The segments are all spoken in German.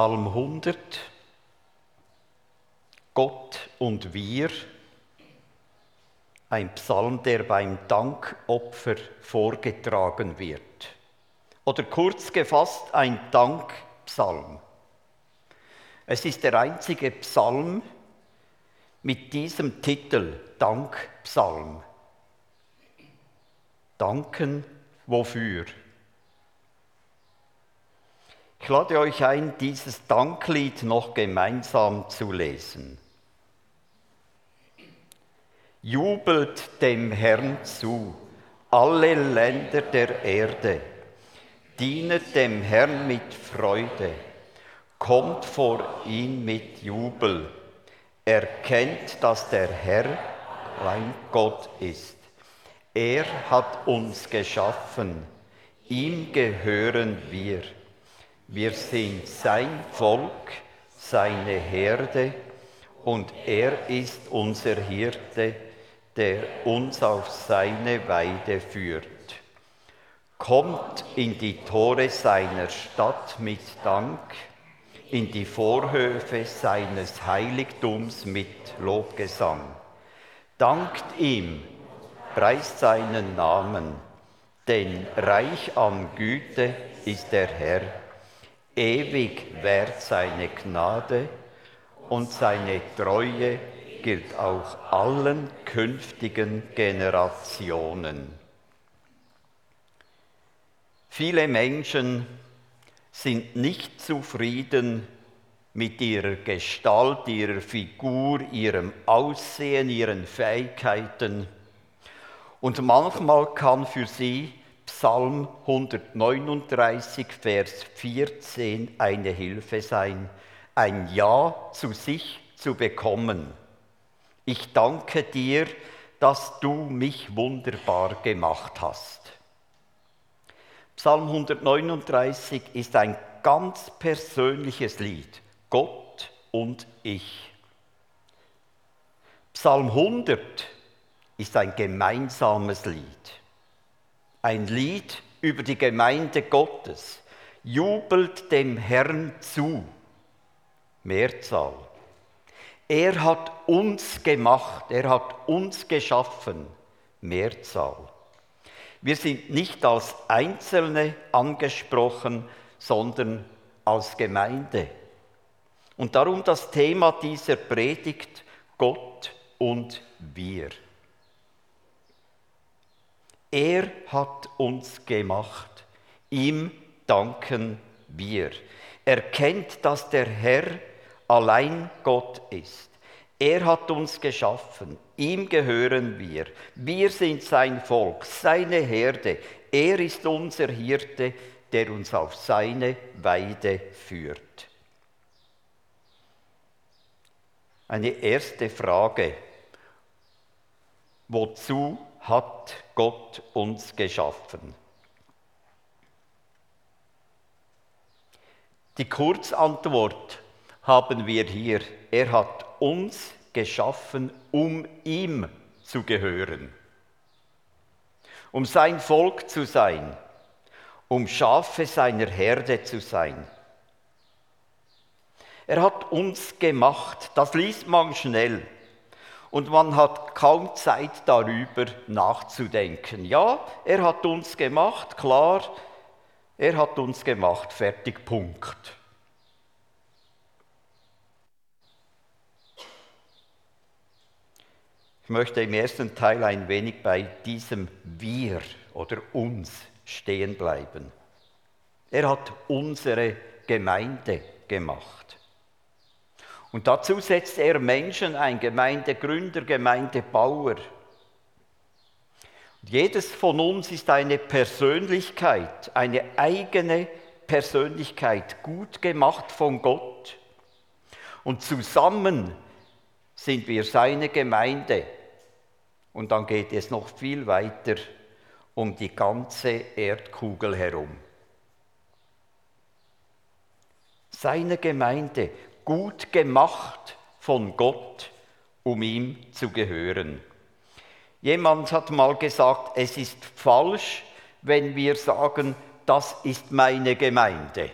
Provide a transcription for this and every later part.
Psalm 100, Gott und wir, ein Psalm, der beim Dankopfer vorgetragen wird. Oder kurz gefasst ein Dankpsalm. Es ist der einzige Psalm mit diesem Titel, Dankpsalm. Danken wofür? Ich lade euch ein, dieses Danklied noch gemeinsam zu lesen. Jubelt dem Herrn zu, alle Länder der Erde, dienet dem Herrn mit Freude, kommt vor ihn mit Jubel, erkennt, dass der Herr ein Gott ist. Er hat uns geschaffen, ihm gehören wir. Wir sind sein Volk, seine Herde und er ist unser Hirte, der uns auf seine Weide führt. Kommt in die Tore seiner Stadt mit Dank, in die Vorhöfe seines Heiligtums mit Lobgesang. Dankt ihm, preist seinen Namen, denn reich an Güte ist der Herr. Ewig währt seine Gnade und seine Treue gilt auch allen künftigen Generationen. Viele Menschen sind nicht zufrieden mit ihrer Gestalt, ihrer Figur, ihrem Aussehen, ihren Fähigkeiten. Und manchmal kann für sie Psalm 139, Vers 14 eine Hilfe sein, ein Ja zu sich zu bekommen. Ich danke dir, dass du mich wunderbar gemacht hast. Psalm 139 ist ein ganz persönliches Lied, Gott und ich. Psalm 100 ist ein gemeinsames Lied. Ein Lied über die Gemeinde Gottes. Jubelt dem Herrn zu. Mehrzahl. Er hat uns gemacht, er hat uns geschaffen. Mehrzahl. Wir sind nicht als Einzelne angesprochen, sondern als Gemeinde. Und darum das Thema dieser Predigt, Gott und wir. Er hat uns gemacht. Ihm danken wir. Er kennt, dass der Herr allein Gott ist. Er hat uns geschaffen. Ihm gehören wir. Wir sind sein Volk, seine Herde. Er ist unser Hirte, der uns auf seine Weide führt. Eine erste Frage. Wozu hat Gott uns geschaffen? Die Kurzantwort haben wir hier. Er hat uns geschaffen, um ihm zu gehören, um sein Volk zu sein, um Schafe seiner Herde zu sein. Er hat uns gemacht, das liest man schnell und man hat kaum Zeit darüber nachzudenken. Ja, er hat uns gemacht, klar, er hat uns gemacht, fertig, Punkt. Ich möchte im ersten Teil ein wenig bei diesem Wir oder uns stehen bleiben. Er hat unsere Gemeinde gemacht. Und dazu setzt er Menschen ein, Gemeindegründer, Gemeindebauer. Und jedes von uns ist eine Persönlichkeit, eine eigene Persönlichkeit, gut gemacht von Gott. Und zusammen sind wir seine Gemeinde. Und dann geht es noch viel weiter um die ganze Erdkugel herum. Seine Gemeinde, gut gemacht von Gott, um ihm zu gehören. Jemand hat mal gesagt, es ist falsch, wenn wir sagen, das ist meine Gemeinde.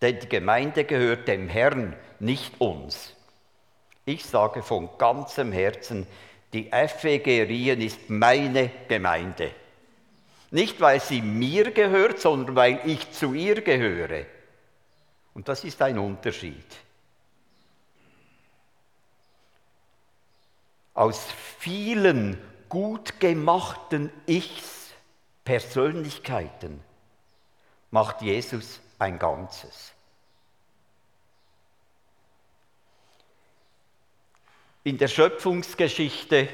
Denn die Gemeinde gehört dem Herrn, nicht uns. Ich sage von ganzem Herzen, die FEG Rien ist meine Gemeinde. Nicht, weil sie mir gehört, sondern weil ich zu ihr gehöre. Und das ist ein Unterschied. Aus vielen gut gemachten Ichs, Persönlichkeiten, macht Jesus ein Ganzes. In der Schöpfungsgeschichte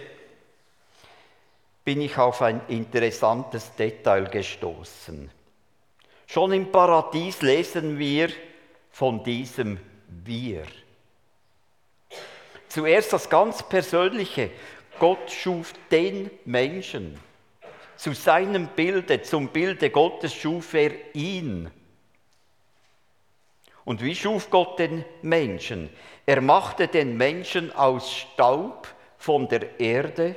bin ich auf ein interessantes Detail gestoßen. Schon im Paradies lesen wir von diesem Wir. Zuerst das ganz Persönliche. Gott schuf den Menschen. Zu seinem Bilde, zum Bilde Gottes schuf er ihn. Und wie schuf Gott den Menschen? Er machte den Menschen aus Staub von der Erde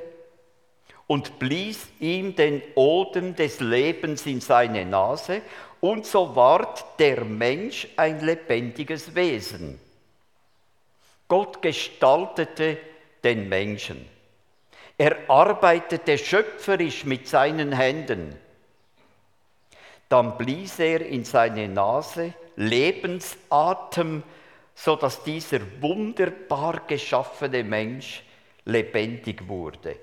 und blies ihm den Odem des Lebens in seine Nase, und so ward der Mensch ein lebendiges Wesen. Gott gestaltete den Menschen. Er arbeitete schöpferisch mit seinen Händen. Dann blies er in seine Nase Lebensatem, sodass dieser wunderbar geschaffene Mensch lebendig wurde.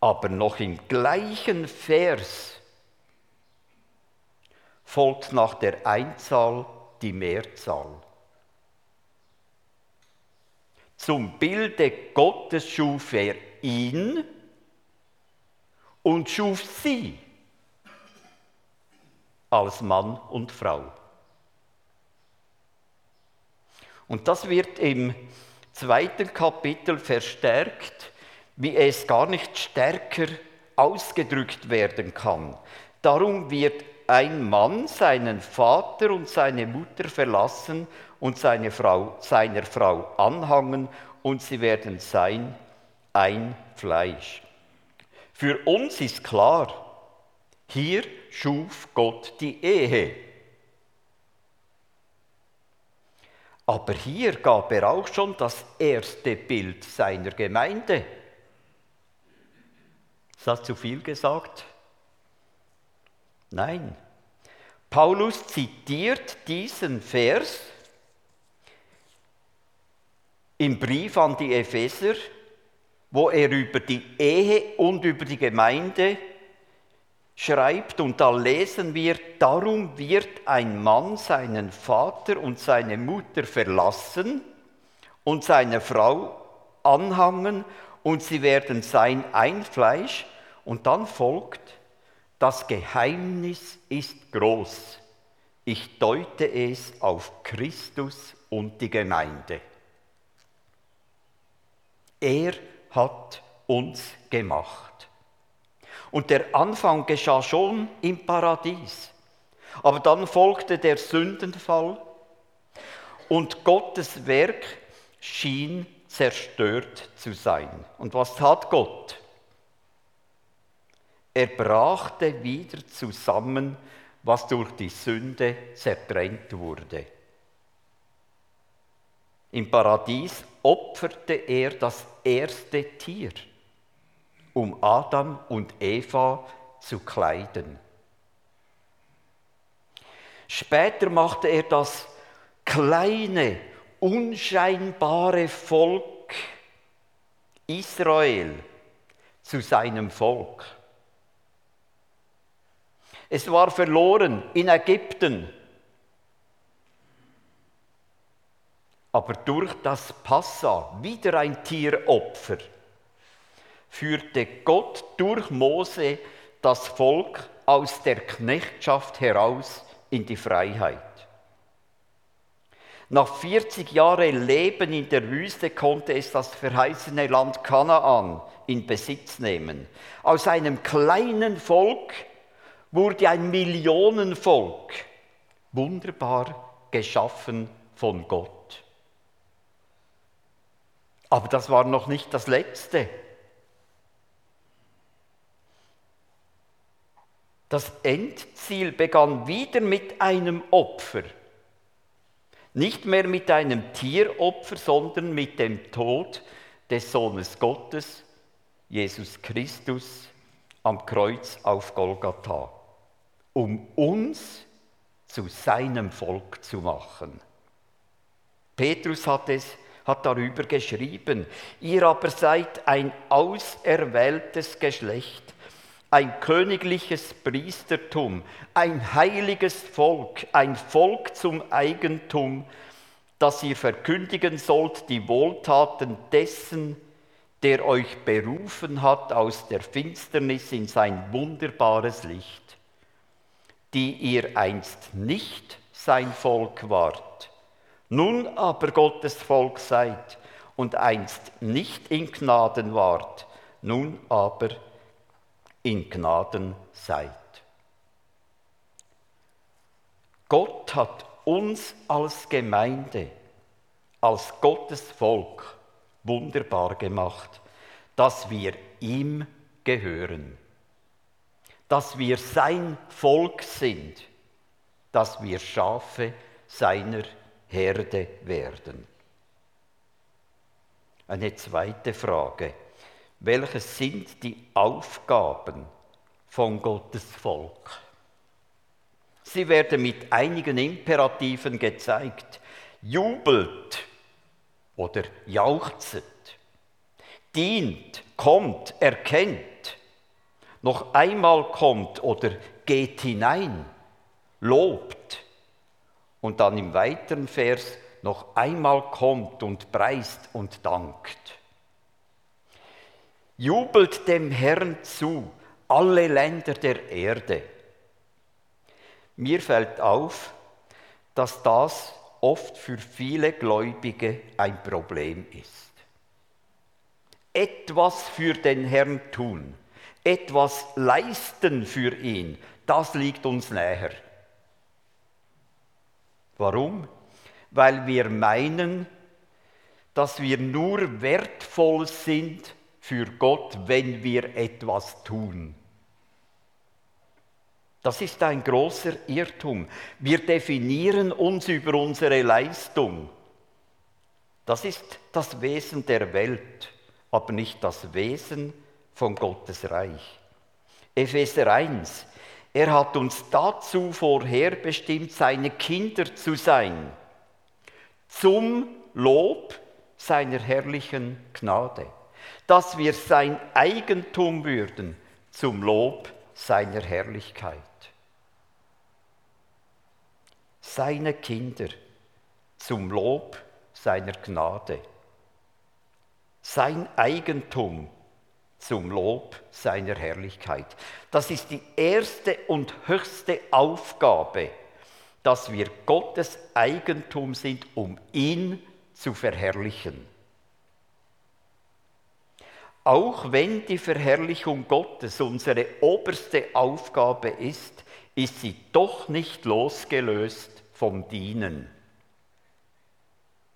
Aber noch im gleichen Vers folgt nach der Einzahl die Mehrzahl. Zum Bilde Gottes schuf er ihn und schuf sie als Mann und Frau. Und das wird im zweiten Kapitel verstärkt, wie es gar nicht stärker ausgedrückt werden kann. Darum wird ein Mann seinen Vater und seine Mutter verlassen und seine Frau, seiner Frau anhangen und sie werden sein ein Fleisch. Für uns ist klar, hier schuf Gott die Ehe. Aber hier gab er auch schon das erste Bild seiner Gemeinde. Ist das zu viel gesagt? Nein. Paulus zitiert diesen Vers im Brief an die Epheser, wo er über die Ehe und über die Gemeinde schreibt, und da lesen wir, darum wird ein Mann seinen Vater und seine Mutter verlassen und seine Frau anhangen, und sie werden sein ein Fleisch, und dann folgt, das Geheimnis ist groß. Ich deute es auf Christus und die Gemeinde. Er hat uns gemacht. Und der Anfang geschah schon im Paradies. Aber dann folgte der Sündenfall und Gottes Werk schien zerstört zu sein. Und was tat Gott? Er brachte wieder zusammen, was durch die Sünde zertrennt wurde. Im Paradies opferte er das erste Tier um Adam und Eva zu kleiden. Später machte er das kleine, unscheinbare Volk Israel zu seinem Volk. Es war verloren in Ägypten. Aber durch das Passa, wieder ein Tieropfer, führte Gott durch Mose das Volk aus der Knechtschaft heraus in die Freiheit. Nach 40 Jahren Leben in der Wüste konnte es das verheißene Land Kanaan in Besitz nehmen. Aus einem kleinen Volk wurde ein Millionenvolk, wunderbar geschaffen von Gott. Aber das war noch nicht das Letzte. Das Endziel begann wieder mit einem Opfer. Nicht mehr mit einem Tieropfer, sondern mit dem Tod des Sohnes Gottes, Jesus Christus, am Kreuz auf Golgatha, um uns zu seinem Volk zu machen. Petrus hat es hat darüber geschrieben, ihr aber seid ein auserwähltes Geschlecht, ein königliches Priestertum, ein heiliges Volk, ein Volk zum Eigentum, dass ihr verkündigen sollt die Wohltaten dessen, der euch berufen hat aus der Finsternis in sein wunderbares Licht, die ihr einst nicht sein Volk wart, nun aber Gottes Volk seid und einst nicht in Gnaden wart, nun aber in Gnaden seid. Gott hat uns als Gemeinde, als Gottes Volk wunderbar gemacht, dass wir ihm gehören, dass wir sein Volk sind, dass wir Schafe seiner Herde werden. Eine zweite Frage. Welches sind die Aufgaben von Gottes Volk? Sie werden mit einigen Imperativen gezeigt. Jubelt oder jauchzet, dient, kommt, erkennt, noch einmal kommt oder geht hinein, lobt und dann im weiteren Vers noch einmal kommt und preist und dankt. Jubelt dem Herrn zu, alle Länder der Erde. Mir fällt auf, dass das oft für viele Gläubige ein Problem ist. Etwas für den Herrn tun, etwas leisten für ihn, das liegt uns näher. Warum? Weil wir meinen, dass wir nur wertvoll sind für Gott, wenn wir etwas tun. Das ist ein großer Irrtum. Wir definieren uns über unsere Leistung. Das ist das Wesen der Welt, aber nicht das Wesen von Gottes Reich. Epheser 1. Er hat uns dazu vorherbestimmt, seine Kinder zu sein, zum Lob seiner herrlichen Gnade, dass wir sein Eigentum würden, zum Lob seiner Herrlichkeit seine Kinder zum Lob seiner Gnade, sein Eigentum zum Lob seiner Herrlichkeit. Das ist die erste und höchste Aufgabe, dass wir Gottes Eigentum sind, um ihn zu verherrlichen. Auch wenn die Verherrlichung Gottes unsere oberste Aufgabe ist, ist sie doch nicht losgelöst vom Dienen.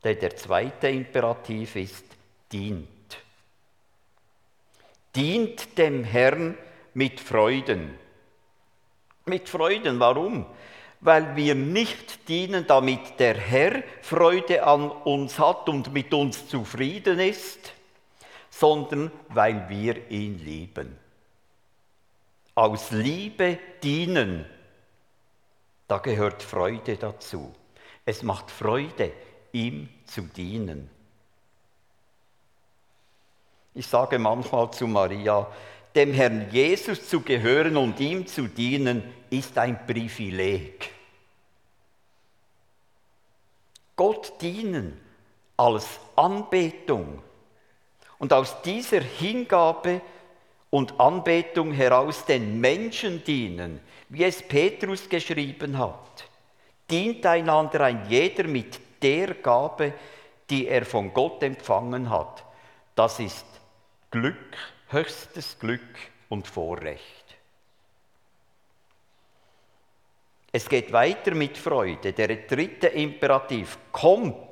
Denn der zweite Imperativ ist, dient. Dient dem Herrn mit Freuden. Mit Freuden, warum? Weil wir nicht dienen, damit der Herr Freude an uns hat und mit uns zufrieden ist, sondern weil wir ihn lieben. Aus Liebe dienen da gehört Freude dazu. Es macht Freude, ihm zu dienen. Ich sage manchmal zu Maria, dem Herrn Jesus zu gehören und ihm zu dienen, ist ein Privileg. Gott dienen als Anbetung. Und aus dieser Hingabe und Anbetung heraus den Menschen dienen, wie es Petrus geschrieben hat. Dient einander ein jeder mit der Gabe, die er von Gott empfangen hat. Das ist Glück, höchstes Glück und Vorrecht. Es geht weiter mit Freude. Der dritte Imperativ kommt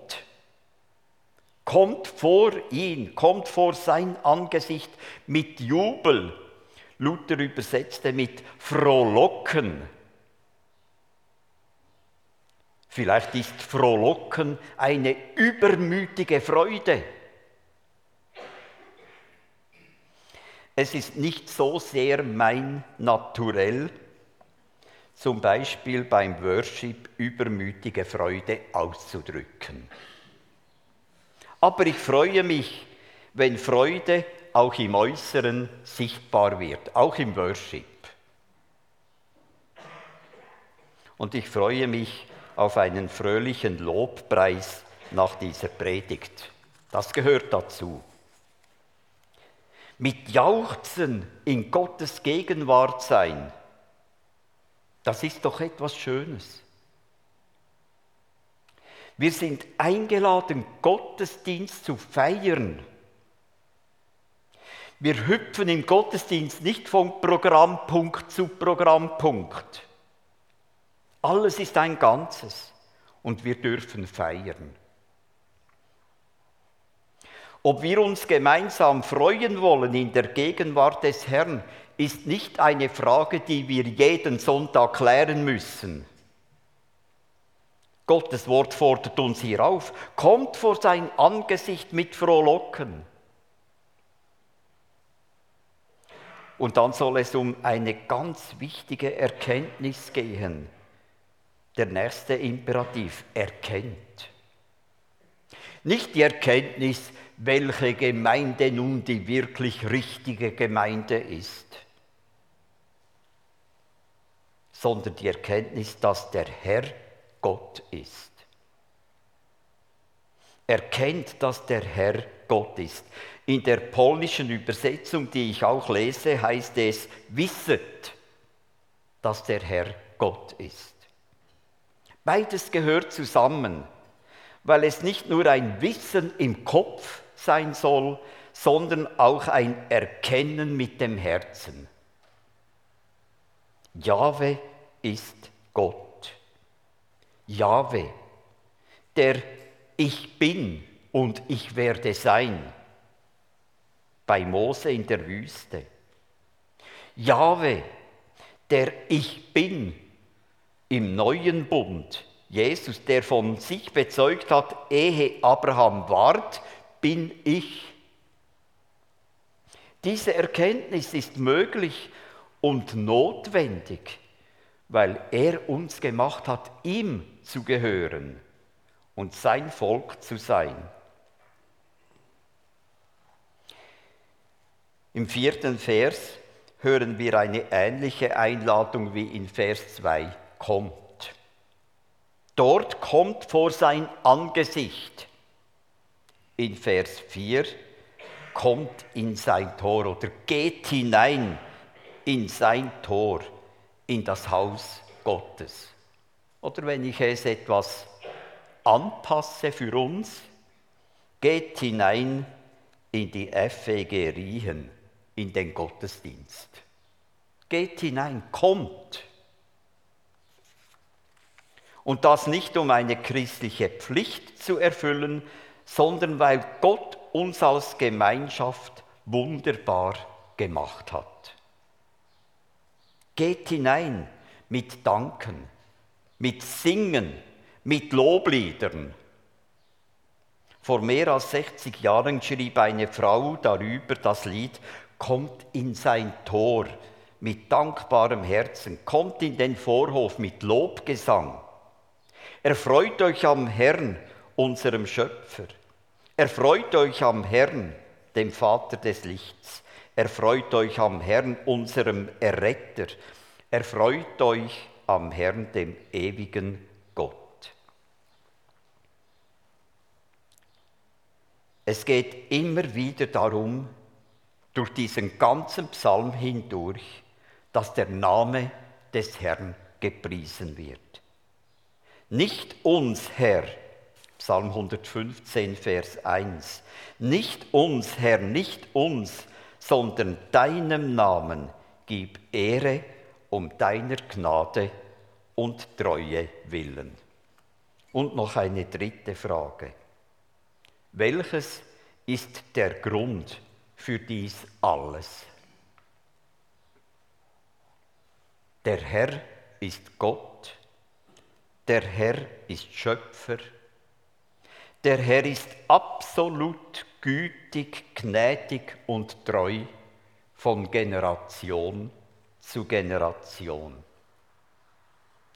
Kommt vor ihn, kommt vor sein Angesicht mit Jubel. Luther übersetzte mit frohlocken. Vielleicht ist frohlocken eine übermütige Freude. Es ist nicht so sehr mein Naturell, zum Beispiel beim Worship übermütige Freude auszudrücken. Aber ich freue mich, wenn Freude auch im Äußeren sichtbar wird, auch im Worship. Und ich freue mich auf einen fröhlichen Lobpreis nach dieser Predigt. Das gehört dazu. Mit Jauchzen in Gottes Gegenwart sein, das ist doch etwas Schönes. Wir sind eingeladen, Gottesdienst zu feiern. Wir hüpfen im Gottesdienst nicht von Programmpunkt zu Programmpunkt. Alles ist ein Ganzes und wir dürfen feiern. Ob wir uns gemeinsam freuen wollen in der Gegenwart des Herrn, ist nicht eine Frage, die wir jeden Sonntag klären müssen. Gottes Wort fordert uns hier auf, kommt vor sein Angesicht mit Frohlocken. Und dann soll es um eine ganz wichtige Erkenntnis gehen. Der nächste Imperativ, erkennt. Nicht die Erkenntnis, welche Gemeinde nun die wirklich richtige Gemeinde ist, sondern die Erkenntnis, dass der Herr Gott ist. Erkennt, dass der Herr Gott ist. In der polnischen Übersetzung, die ich auch lese, heißt es, wisset, dass der Herr Gott ist. Beides gehört zusammen, weil es nicht nur ein Wissen im Kopf sein soll, sondern auch ein Erkennen mit dem Herzen. Jahwe ist Gott. Jahwe, der Ich bin und ich werde sein. Bei Mose in der Wüste. Jahwe, der Ich bin im neuen Bund. Jesus, der von sich bezeugt hat, ehe Abraham ward, bin ich. Diese Erkenntnis ist möglich und notwendig, weil er uns gemacht hat, ihm zu gehören und sein Volk zu sein. Im vierten Vers hören wir eine ähnliche Einladung wie in Vers 2 kommt. Dort kommt vor sein Angesicht. In Vers 4 kommt in sein Tor oder geht hinein in sein Tor, in das Haus Gottes. Oder wenn ich es etwas anpasse für uns, geht hinein in die FEG Riehen, in den Gottesdienst. Geht hinein, kommt. Und das nicht um eine christliche Pflicht zu erfüllen, sondern weil Gott uns als Gemeinschaft wunderbar gemacht hat. Geht hinein mit Danken, mit Singen, mit Lobliedern. Vor mehr als 60 Jahren schrieb eine Frau darüber das Lied Kommt in sein Tor mit dankbarem Herzen, kommt in den Vorhof mit Lobgesang. Erfreut euch am Herrn, unserem Schöpfer. Erfreut euch am Herrn, dem Vater des Lichts. Erfreut euch am Herrn, unserem Erretter. Erfreut euch am Herrn, dem ewigen Es geht immer wieder darum, durch diesen ganzen Psalm hindurch, dass der Name des Herrn gepriesen wird. Nicht uns, Herr, Psalm 115, Vers 1, nicht uns, Herr, nicht uns, sondern deinem Namen gib Ehre um deiner Gnade und Treue willen. Und noch eine dritte Frage. Welches ist der Grund für dies alles? Der Herr ist Gott, der Herr ist Schöpfer, der Herr ist absolut gütig, gnädig und treu von Generation zu Generation.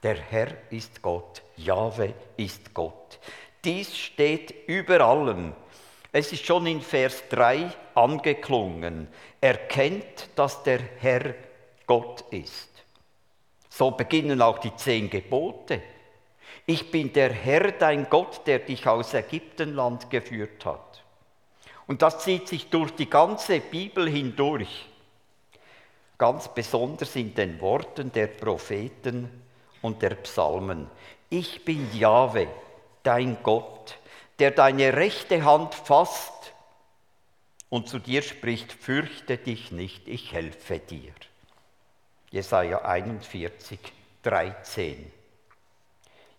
Der Herr ist Gott, Jahwe ist Gott. Dies steht über allem. Es ist schon in Vers 3 angeklungen. Erkennt, dass der Herr Gott ist. So beginnen auch die zehn Gebote. Ich bin der Herr, dein Gott, der dich aus Ägyptenland geführt hat. Und das zieht sich durch die ganze Bibel hindurch. Ganz besonders in den Worten der Propheten und der Psalmen. Ich bin Jahwe, dein Gott, der deine rechte Hand fasst und zu dir spricht, fürchte dich nicht, ich helfe dir. Jesaja 41, 13.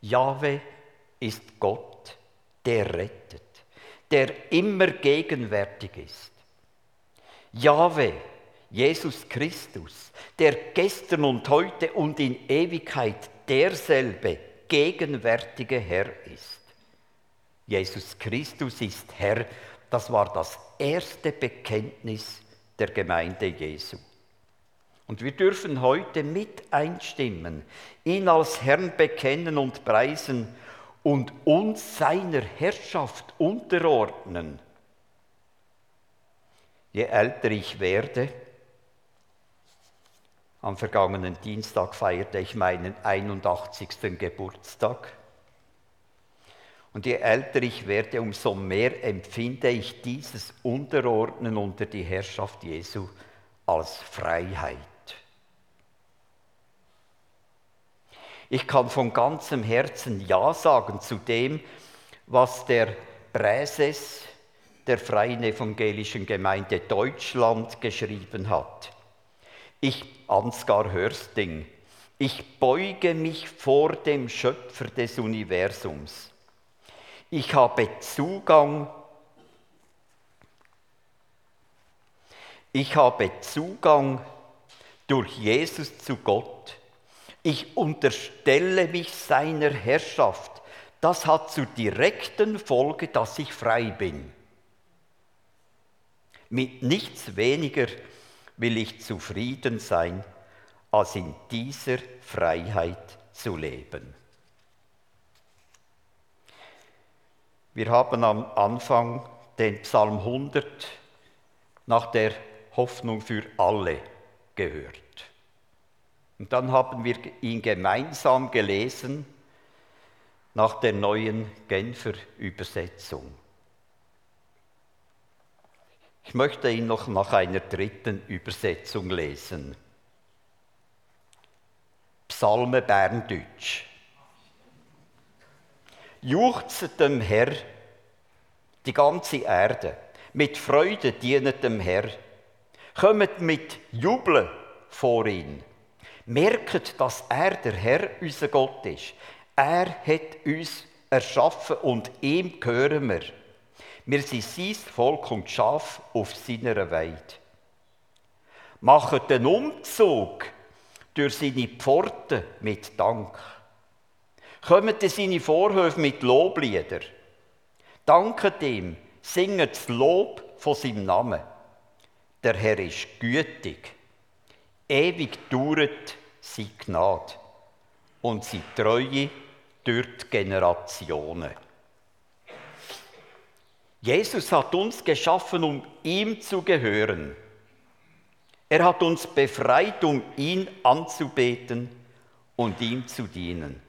Jahwe ist Gott, der rettet, der immer gegenwärtig ist. Jahwe, Jesus Christus, der gestern und heute und in Ewigkeit derselbe gegenwärtige Herr ist. Jesus Christus ist Herr, das war das erste Bekenntnis der Gemeinde Jesu. Und wir dürfen heute mit einstimmen, ihn als Herrn bekennen und preisen und uns seiner Herrschaft unterordnen. Je älter ich werde, am vergangenen Dienstag feierte ich meinen 81. Geburtstag. Und je älter ich werde, umso mehr empfinde ich dieses Unterordnen unter die Herrschaft Jesu als Freiheit. Ich kann von ganzem Herzen Ja sagen zu dem, was der Präses der Freien Evangelischen Gemeinde Deutschland geschrieben hat. Ich, Ansgar Hörsting, ich beuge mich vor dem Schöpfer des Universums. Ich habe Zugang, ich habe Zugang durch Jesus zu Gott ich unterstelle mich seiner Herrschaft. Das hat zur direkten Folge, dass ich frei bin. Mit nichts weniger will ich zufrieden sein, als in dieser Freiheit zu leben. Wir haben am Anfang den Psalm 100 nach der Hoffnung für alle gehört. Und dann haben wir ihn gemeinsam gelesen nach der neuen Genfer Übersetzung. Ich möchte ihn noch nach einer dritten Übersetzung lesen. Psalme Berndeutsch. Juchzet dem Herr die ganze Erde, mit Freude dienet dem Herr, kommet mit Jubeln vor ihn Merkt, dass er der Herr, unser Gott ist. Er hat uns erschaffen und ihm gehören wir. Wir sind sein Volk und Schaf auf seiner Weide. Macht den Umzug durch seine Pforten mit Dank. Kommt in seine Vorhöfe mit Loblieder. Danket ihm, singet das Lob von seinem Namen. Der Herr ist gütig Ewig dauert sie Gnade und sie Treue durch die Generationen. Jesus hat uns geschaffen, um ihm zu gehören. Er hat uns befreit, um ihn anzubeten und ihm zu dienen.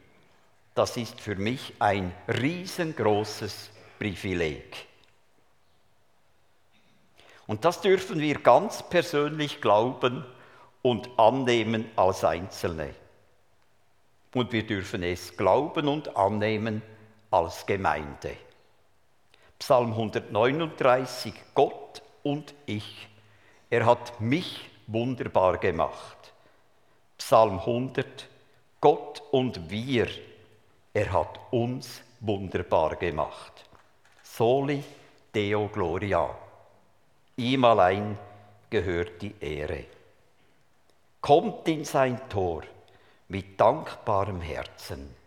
Das ist für mich ein riesengroßes Privileg. Und das dürfen wir ganz persönlich glauben und annehmen als Einzelne. Und wir dürfen es glauben und annehmen als Gemeinde. Psalm 139, Gott und ich, er hat mich wunderbar gemacht. Psalm 100, Gott und wir, er hat uns wunderbar gemacht. Soli Deo Gloria. Ihm allein gehört die Ehre. Kommt in sein Tor mit dankbarem Herzen.